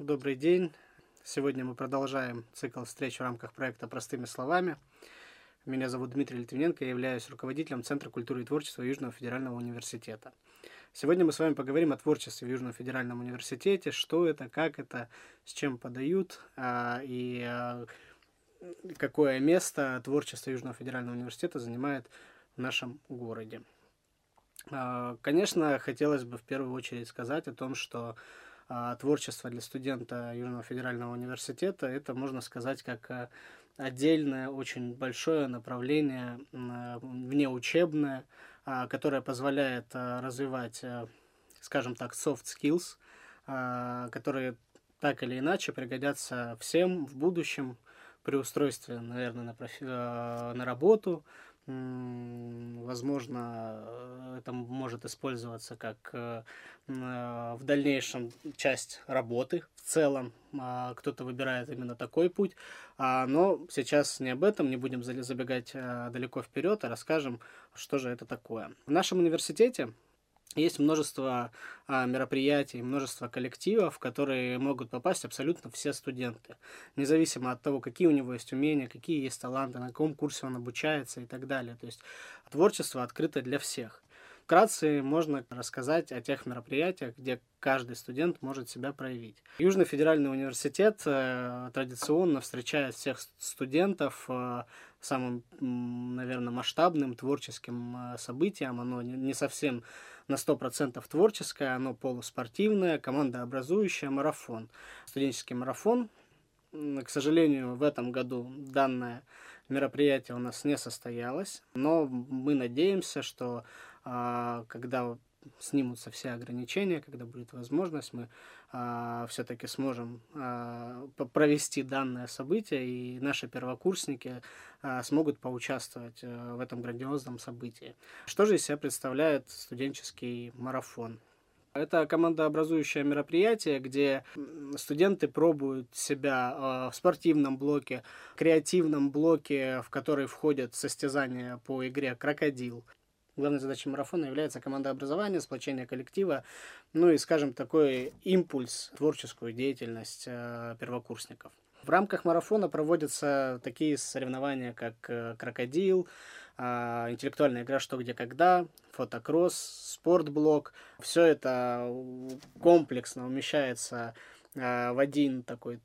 Добрый день. Сегодня мы продолжаем цикл встреч в рамках проекта «Простыми словами». Меня зовут Дмитрий Литвиненко, я являюсь руководителем Центра культуры и творчества Южного федерального университета. Сегодня мы с вами поговорим о творчестве в Южном федеральном университете, что это, как это, с чем подают а, и а, какое место творчество Южного федерального университета занимает в нашем городе. А, конечно, хотелось бы в первую очередь сказать о том, что творчество для студента Южного федерального университета это, можно сказать, как а, отдельное, очень большое направление внеучебное, которое позволяет развивать, скажем так, soft skills, которые так или иначе пригодятся всем в будущем при устройстве, наверное, на, профи... на работу, Возможно, э, это может использоваться как э, э, в дальнейшем часть работы в целом. А, кто-то выбирает именно такой путь. А, но сейчас не об этом, не будем забегать далеко вперед, а расскажем, что же это такое. В нашем университете есть множество а, мероприятий, множество коллективов, в которые могут попасть абсолютно все студенты, независимо от того, какие у него есть умения, какие есть таланты, на каком курсе он обучается и так далее. То есть творчество открыто для всех. Вкратце можно рассказать о тех мероприятиях, где каждый студент может себя проявить. Южный федеральный университет э, традиционно встречает всех студентов э, самым, наверное, масштабным творческим э, событием. Оно не совсем на 100% творческое, оно полуспортивное, командообразующее, марафон. Студенческий марафон. К сожалению, в этом году данное мероприятие у нас не состоялось, но мы надеемся, что а, когда снимутся все ограничения, когда будет возможность, мы а, все-таки сможем а, провести данное событие, и наши первокурсники а, смогут поучаствовать а, в этом грандиозном событии. Что же из себя представляет студенческий марафон? Это командообразующее мероприятие, где студенты пробуют себя в спортивном блоке, креативном блоке, в который входят состязания по игре «Крокодил», Главной задачей марафона является командообразование, сплочение коллектива, ну и, скажем, такой импульс, творческую деятельность э, первокурсников. В рамках марафона проводятся такие соревнования, как э, «Крокодил», э, интеллектуальная игра «Что, где, когда», фотокросс, спортблок. Все это комплексно умещается в один такой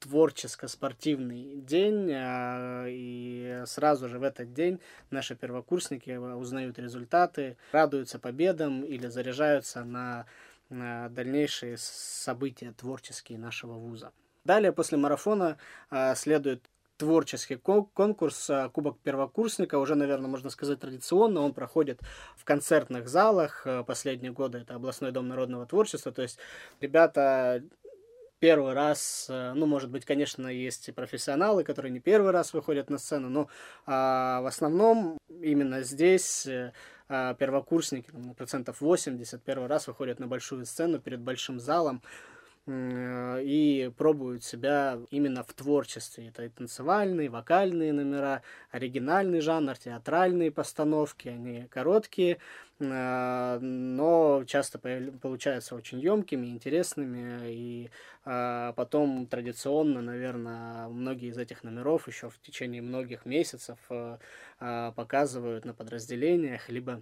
творческо-спортивный день, а, и сразу же в этот день наши первокурсники узнают результаты, радуются победам или заряжаются на, дальнейшие события творческие нашего вуза. Далее, после марафона, а, следует творческий конкурс Кубок первокурсника, уже, наверное, можно сказать традиционно, он проходит в концертных залах, последние годы это областной дом народного творчества, то есть ребята первый раз, э, ну, может быть, конечно, есть и профессионалы, которые не первый раз выходят на сцену, но а, в основном именно здесь э, а, первокурсники, процентов 80, первый раз выходят на большую сцену перед большим залом, и пробуют себя именно в творчестве. Это и танцевальные, вокальные номера, оригинальный жанр, театральные постановки, они короткие, э, но часто получаются очень емкими, интересными, и э, потом традиционно, наверное, многие из этих номеров еще в течение многих месяцев показывают на подразделениях, либо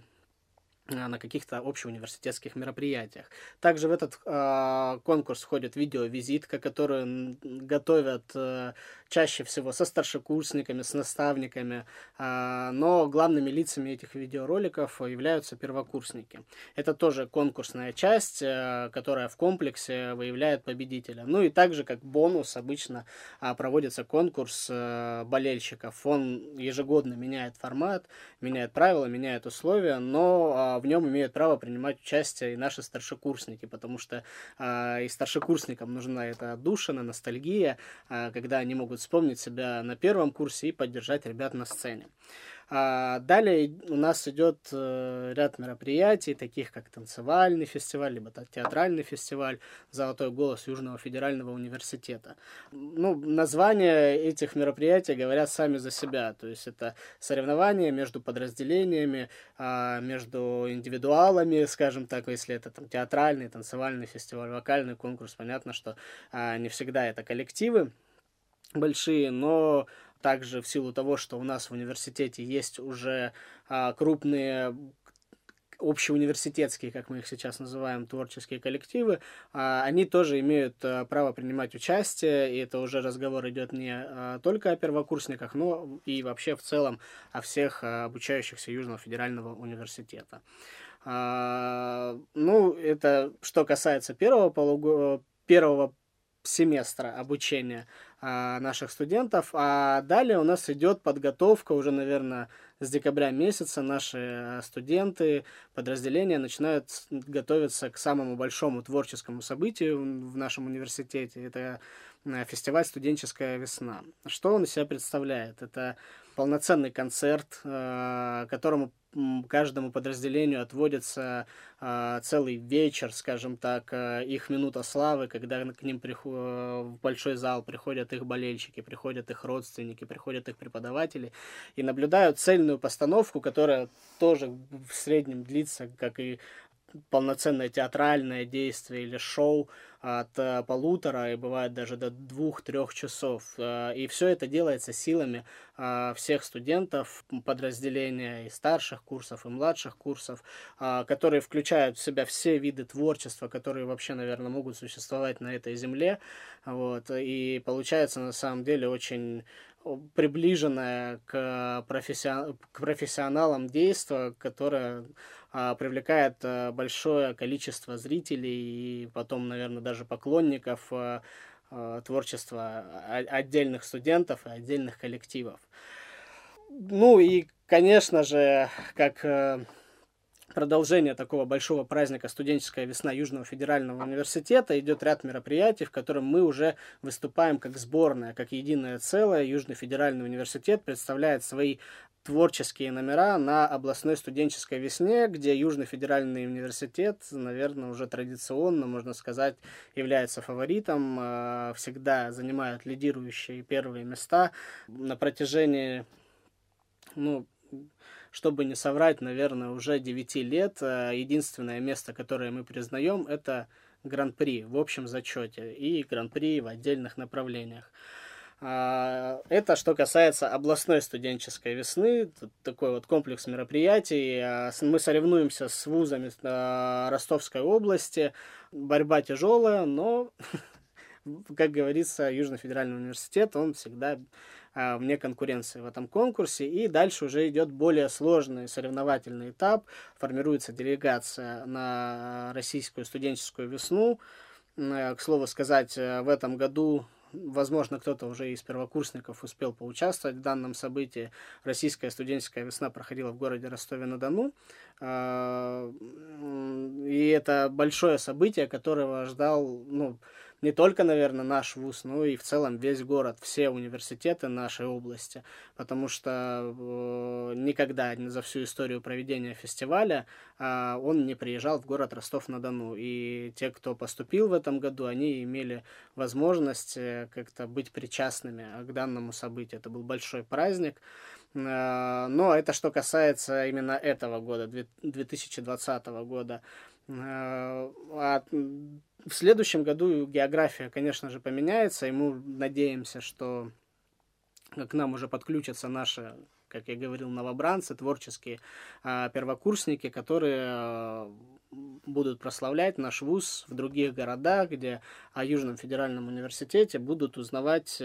на каких-то общеуниверситетских мероприятиях. Также в этот э, конкурс входит видеовизитка, которую готовят э, чаще всего со старшекурсниками, с наставниками, э, но главными лицами этих видеороликов являются первокурсники. Это тоже конкурсная часть, э, которая в комплексе выявляет победителя. Ну и также как бонус обычно э, проводится конкурс э, болельщиков. Он ежегодно меняет формат, меняет правила, меняет условия, но э, в нем имеют право принимать участие и наши старшекурсники, потому что э, и старшекурсникам нужна эта отдушина, ностальгия, э, когда они могут вспомнить себя на первом курсе и поддержать ребят на сцене. А далее у нас идет э, ряд мероприятий, таких как танцевальный фестиваль, либо театральный фестиваль «Золотой голос Южного федерального университета». Ну, названия этих мероприятий говорят сами за себя, то есть это соревнования между подразделениями, а, между индивидуалами, скажем так, если это там театральный, танцевальный фестиваль, вокальный конкурс, понятно, что а, не всегда это коллективы большие, но также в силу того, что у нас в университете есть уже а, крупные общеуниверситетские, как мы их сейчас называем, творческие коллективы, а, они тоже имеют а, право принимать участие, и это уже разговор идет не только о первокурсниках, но и вообще в целом о всех обучающихся Южного федерального университета. Ну, это что касается первого полугода, первого семестра обучения наших студентов. А далее у нас идет подготовка уже, наверное, с декабря месяца наши а, студенты, подразделения начинают готовиться к самому большому творческому событию в нашем университете. Это а, фестиваль «Студенческая весна». Что он из себя представляет? Это полноценный концерт, которому каждому подразделению отводится э, целый вечер, скажем так, э, их минута славы, когда к ним в большой зал приходят их болельщики, приходят их родственники, приходят их преподаватели и наблюдают цельную постановку, которая тоже в среднем длится, как и полноценное театральное действие или шоу от э, полутора и бывает даже до двух-трех часов. Э, и все это делается силами э, всех студентов подразделения и старших курсов, и младших курсов, которые включают в себя все виды творчества, которые вообще, наверное, могут существовать на этой земле. Вот. И получается на самом деле очень приближенное к, профессион... к профессионалам действо, которое а, привлекает а, большое количество зрителей и потом, наверное, даже поклонников а, а, творчества отдельных студентов и отдельных коллективов. Ну и, конечно же, как э, продолжение такого большого праздника «Студенческая весна Южного федерального университета» идет ряд мероприятий, в котором мы уже выступаем как сборная, как единое целое. Южный федеральный университет представляет свои творческие номера на областной студенческой весне, где Южный федеральный университет, наверное, уже традиционно, можно сказать, является фаворитом, а, всегда занимает лидирующие первые места на протяжении, ну, чтобы не соврать, наверное, уже 9 лет. Э, единственное место, которое мы признаем, это гран-при в общем зачете и гран-при в отдельных направлениях. А, это что касается областной студенческой весны, такой вот комплекс мероприятий. А, мы соревнуемся с вузами а, Ростовской области. Борьба тяжелая, но, как говорится, Южный федеральный университет, он всегда а, вне конкуренции в этом конкурсе. И дальше уже идет более сложный соревновательный этап. Формируется делегация на российскую студенческую весну. К слову сказать, э, в этом году возможно, кто-то уже из первокурсников успел поучаствовать в данном событии. Российская студенческая весна проходила в городе Ростове-на-Дону. А, и это большое событие, которого ждал, ну, не только, наверное, наш вуз, но и в целом весь город, все университеты нашей области, потому что э, никогда за всю историю проведения фестиваля э, он не приезжал в город Ростов-на-Дону, и те, кто поступил в этом году, они имели возможность э, как-то быть причастными к данному событию. Это был большой праздник, но это что касается именно этого года, 2020 года. Э, а в следующем году география, конечно же, поменяется, и мы надеемся, что к нам уже подключатся наши, как я говорил, новобранцы, творческие э, первокурсники, которые э, будут прославлять наш вуз в других городах, где о Южном федеральном университете будут узнавать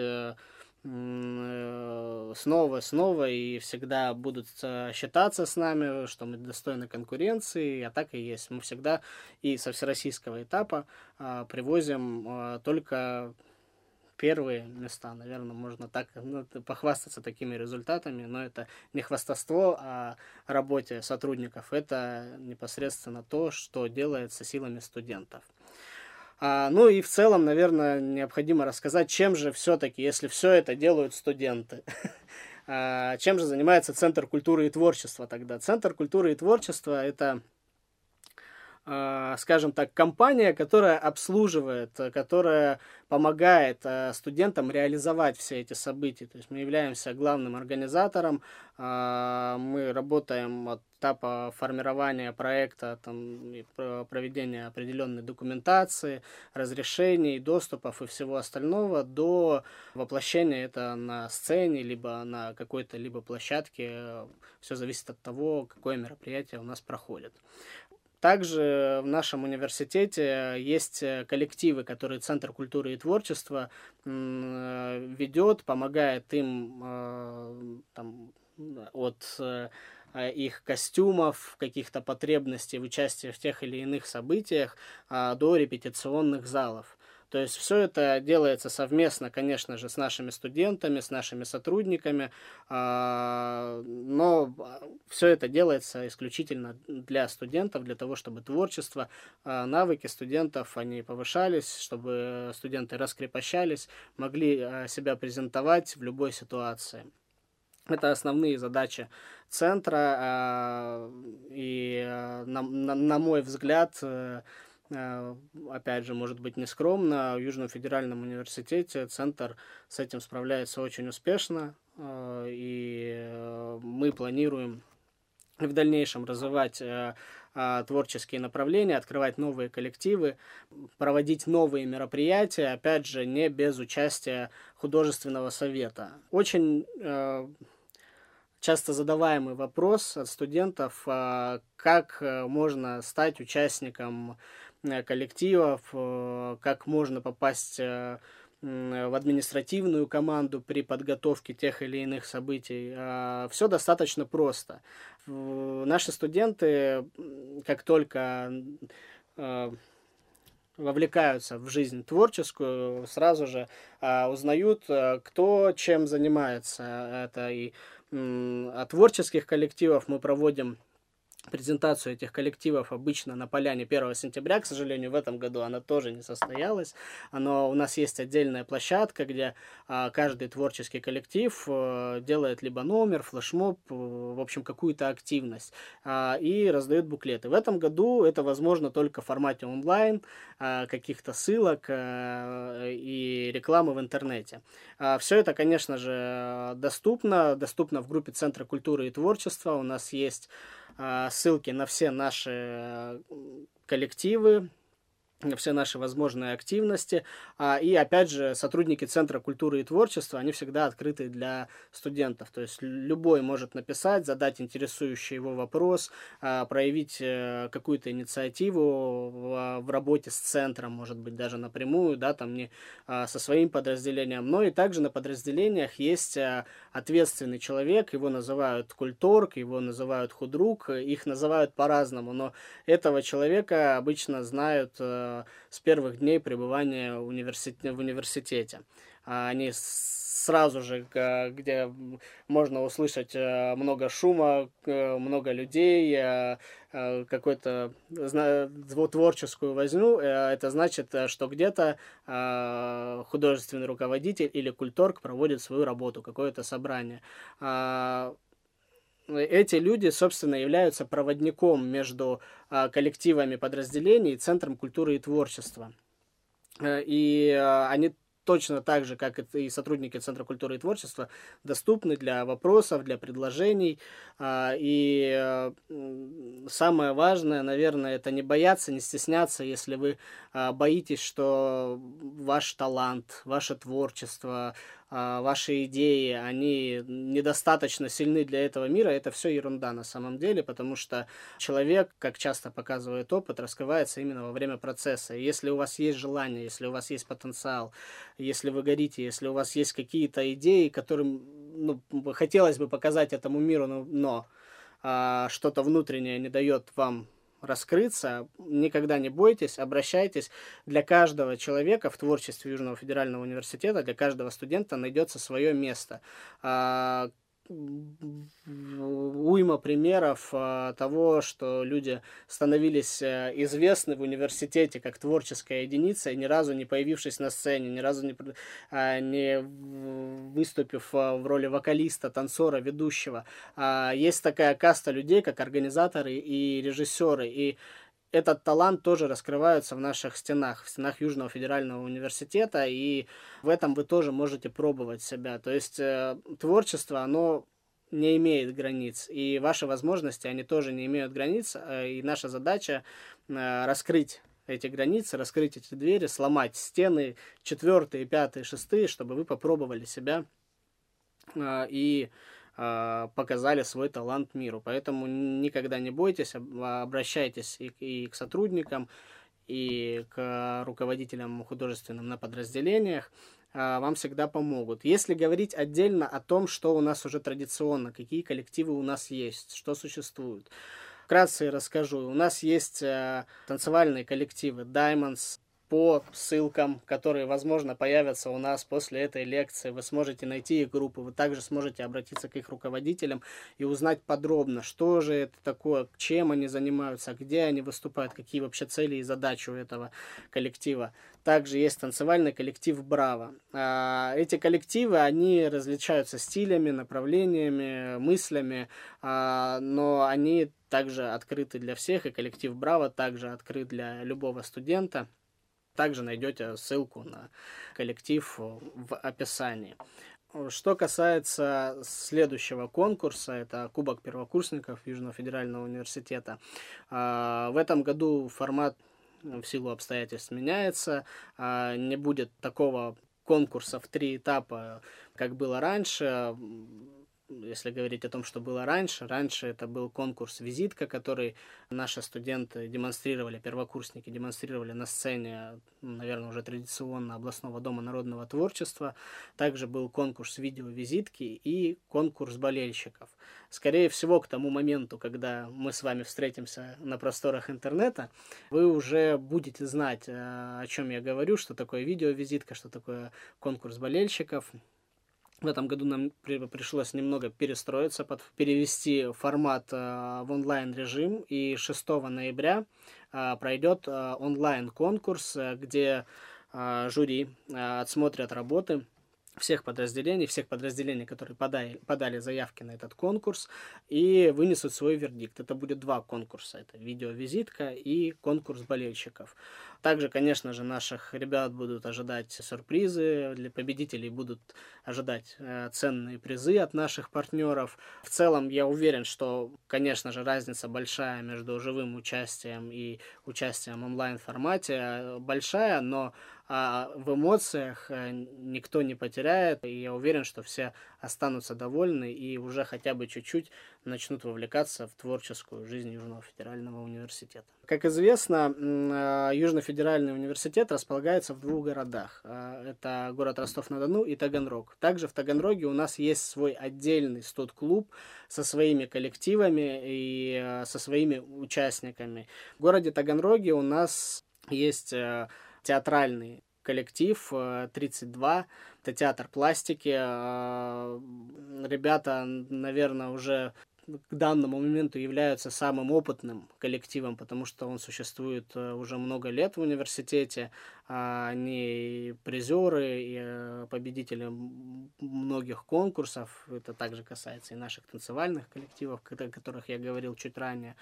снова, снова и всегда будут э, считаться с нами, что мы достойны конкуренции, а так и есть. Мы всегда и со всероссийского этапа а, привозим а, только первые места, наверное, можно так ну, похвастаться такими результатами, но это не хвастовство, а работе сотрудников, это непосредственно то, что делается силами студентов. А, ну и в целом, наверное, необходимо рассказать, чем же все-таки, если все это делают студенты. Чем же занимается Центр культуры и творчества тогда? Центр культуры и творчества – это скажем так, компания, которая обслуживает, которая помогает студентам реализовать все эти события. То есть мы являемся главным организатором, мы работаем от этапа формирования проекта, там, проведения определенной документации, разрешений, доступов и всего остального до воплощения это на сцене, либо на какой-то либо площадке. Все зависит от того, какое мероприятие у нас проходит. Также в нашем университете есть коллективы, которые Центр культуры и творчества ведет, помогает им э, там, от э, Э, их костюмов, каких-то потребностей в участии в тех или иных событиях а, до репетиционных залов. То есть все это делается совместно, конечно же, с нашими студентами, с нашими сотрудниками, а, но все это делается исключительно для студентов, для того, чтобы творчество, а, навыки студентов, они повышались, чтобы студенты раскрепощались, могли себя презентовать в любой ситуации. Это основные задачи центра, а, и а, на, на, на мой взгляд, э, опять же, может быть, нескромно, в Южном федеральном университете центр с этим справляется очень успешно, э, и мы планируем в дальнейшем развивать творческие направления, открывать новые коллективы, проводить новые мероприятия, опять же, не без участия художественного совета. Очень часто задаваемый вопрос от студентов, а, как э, можно стать участником э, коллективов, э, как можно попасть в административную команду при подготовке тех или иных событий. А, Все достаточно просто. Наши студенты, как только вовлекаются в жизнь творческую, сразу же а, узнают, кто чем занимается. Это и от творческих коллективов мы проводим презентацию этих коллективов обычно на поляне 1 сентября. К сожалению, в этом году она тоже не состоялась. Но у нас есть отдельная площадка, где а, каждый творческий коллектив а, делает либо номер, флешмоб, в общем, какую-то активность а, и раздает буклеты. В этом году это возможно только в формате онлайн, а, каких-то ссылок а, и рекламы в интернете. Все это, конечно же, доступно. Доступно в группе Центра культуры и творчества. У нас есть ссылки на все наши э, коллективы, все наши возможные активности. А, и опять же, сотрудники Центра культуры и творчества, они всегда открыты для студентов. То есть любой может написать, задать интересующий его вопрос, а, проявить э, какую-то инициативу в работе с центром, может быть, даже напрямую, да, там не а, со своим подразделением. Но и также на подразделениях есть ответственный человек, его называют культорг, его называют худрук, их называют по-разному, но этого человека обычно знают э, с первых дней пребывания в университете. А они сразу же, где можно услышать э, много шума, много людей, э, э, какую-то творческую возню, это значит, что где-то художественный руководитель или культорг проводит свою работу, какое-то собрание. Эти люди, собственно, являются проводником между а, коллективами подразделений и Центром культуры и творчества. Э, и а, они точно так же, как и сотрудники Центра культуры и творчества, доступны для вопросов, для предложений. А, и самое важное, наверное, это не бояться, не стесняться, если вы боитесь, что ваш талант, ваше творчество, ваши идеи, они недостаточно сильны для этого мира, это все ерунда на самом деле, потому что человек, как часто показывает опыт, раскрывается именно во время процесса. Если у вас есть желание, если у вас есть потенциал, если вы горите, если у вас есть какие-то идеи, которым ну, хотелось бы показать этому миру, но, но а, что-то внутреннее не дает вам раскрыться, никогда не бойтесь, обращайтесь. Для каждого человека в творчестве Южного федерального университета, для каждого студента найдется свое место. Уйма примеров а, того, что люди становились а, известны в университете как творческая единица, ни разу не появившись на сцене, ни разу не, а, не выступив а, в роли вокалиста, танцора, ведущего. Есть такая каста людей, как организаторы и режиссеры, и этот талант тоже раскрывается в наших стенах, в стенах Южного федерального университета, и в этом вы тоже можете пробовать себя. То есть э, творчество, оно не имеет границ, и ваши возможности, они тоже не имеют границ, э, и наша задача э, раскрыть эти границы, раскрыть эти двери, сломать стены четвертые, пятые, шестые, чтобы вы попробовали себя э, и показали свой талант миру. Поэтому никогда не бойтесь, обращайтесь и, и к сотрудникам, и к руководителям художественным на подразделениях, а, вам всегда помогут. Если говорить отдельно о том, что у нас уже традиционно, какие коллективы у нас есть, что существует, вкратце расскажу. У нас есть э, танцевальные коллективы Diamonds, по ссылкам, которые, возможно, появятся у нас после этой лекции. Вы сможете найти их группы, вы также сможете обратиться к их руководителям и узнать подробно, что же это такое, чем они занимаются, где они выступают, какие вообще цели и задачи у этого коллектива. Также есть танцевальный коллектив «Браво». А, эти коллективы, они различаются стилями, направлениями, мыслями, а, но они также открыты для всех, и коллектив «Браво» также открыт для любого студента. Также найдете ссылку на коллектив в описании. Что касается следующего конкурса, это Кубок первокурсников Южного федерального университета. А, в этом году формат в силу обстоятельств меняется. Не будет такого конкурса в три этапа, как было раньше если говорить о том, что было раньше, раньше это был конкурс «Визитка», который наши студенты демонстрировали, первокурсники демонстрировали на сцене, наверное, уже традиционно областного дома народного творчества. Также был конкурс видео-визитки и конкурс болельщиков. Скорее всего, к тому моменту, когда мы с вами встретимся на просторах интернета, вы уже будете знать, э, о чем я говорю, что такое видео-визитка, что такое конкурс болельщиков, в этом году нам при, пришлось немного перестроиться, под, перевести формат э, в онлайн-режим. И 6 ноября э, пройдет э, онлайн-конкурс, э, где э, жюри э, отсмотрят работы всех подразделений, всех подразделений, которые подали, подали заявки на этот конкурс, и вынесут свой вердикт. Это будет два конкурса. Это видеовизитка и конкурс болельщиков. Также, конечно же, наших ребят будут ожидать сюрпризы, для победителей будут ожидать э, ценные призы от наших партнеров. В целом, я уверен, что, конечно же, разница большая между живым участием и участием в онлайн-формате большая, но а в эмоциях э, никто не потеряет, и я уверен, что все останутся довольны и уже хотя бы чуть-чуть начнут вовлекаться в творческую жизнь Южного федерального университета. Как известно, э, Южный федеральный университет располагается в двух городах. Э, это город Ростов-на-Дону и Таганрог. Также в Таганроге у нас есть свой отдельный студ-клуб со своими коллективами и со своими участниками. В городе Таганроге у нас есть театральный коллектив 32, э, это театр пластики. Ребята, наверное, уже к данному моменту являются самым опытным коллективом, потому что он существует э, уже много лет в университете. А они призеры и э, победители многих конкурсов. Это также касается и наших танцевальных коллективов, о которых я говорил чуть ранее.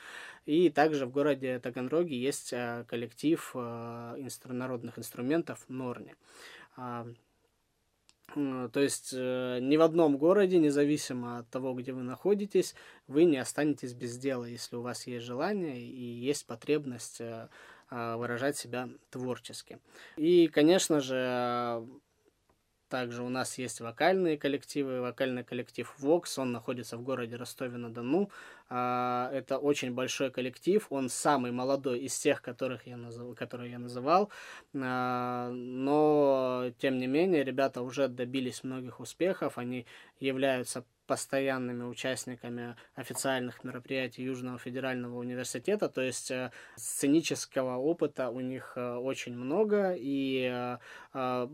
И также в городе Таганроге есть э, коллектив народных инструментов Норни. То есть э, ни в одном городе, независимо от того, где вы находитесь, вы не останетесь без дела, если у вас есть желание и есть потребность э, а, выражать себя творчески. И, конечно же, также у нас есть вокальные коллективы. Вокальный коллектив Vox, он находится в городе Ростове-на-Дону. А, это очень большой коллектив, он самый молодой из тех, которых я назов... которые я называл. А, но, тем не менее, ребята уже добились многих успехов. Они являются постоянными участниками официальных мероприятий Южного федерального университета, то есть э, сценического опыта у них э, очень много, и э,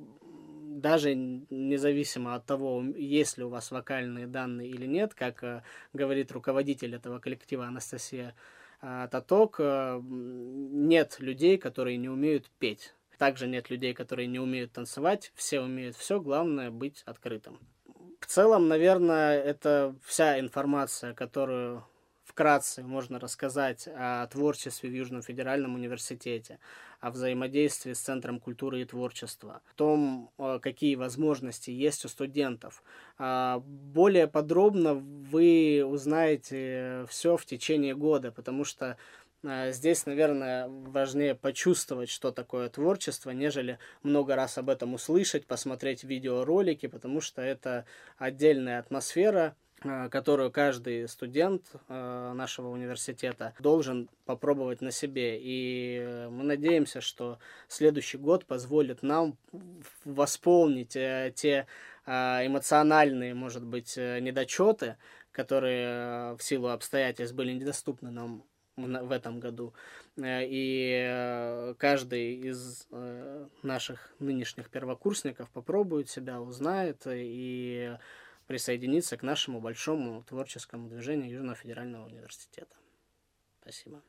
даже независимо от того, есть ли у вас вокальные данные или нет, как э, говорит руководитель этого коллектива Анастасия э, Таток, э, нет людей, которые не умеют петь. Также нет людей, которые не умеют танцевать. Все умеют все, главное быть открытым. В целом, наверное, это вся информация, которую вкратце можно рассказать о творчестве в Южном федеральном университете, о взаимодействии с Центром культуры и творчества, о том, э, какие возможности есть у студентов. А, более подробно вы узнаете все в течение года, потому что э, Здесь, наверное, важнее почувствовать, что такое творчество, нежели много раз об этом услышать, посмотреть видеоролики, потому что это отдельная атмосфера, которую каждый студент э, нашего университета должен попробовать на себе. И мы надеемся, что следующий год позволит нам восполнить э, те эмоциональные, может быть, недочеты, которые в силу обстоятельств были недоступны нам в этом году. И каждый из наших нынешних первокурсников попробует себя, узнает и присоединиться к нашему большому творческому движению Южного федерального университета. Спасибо.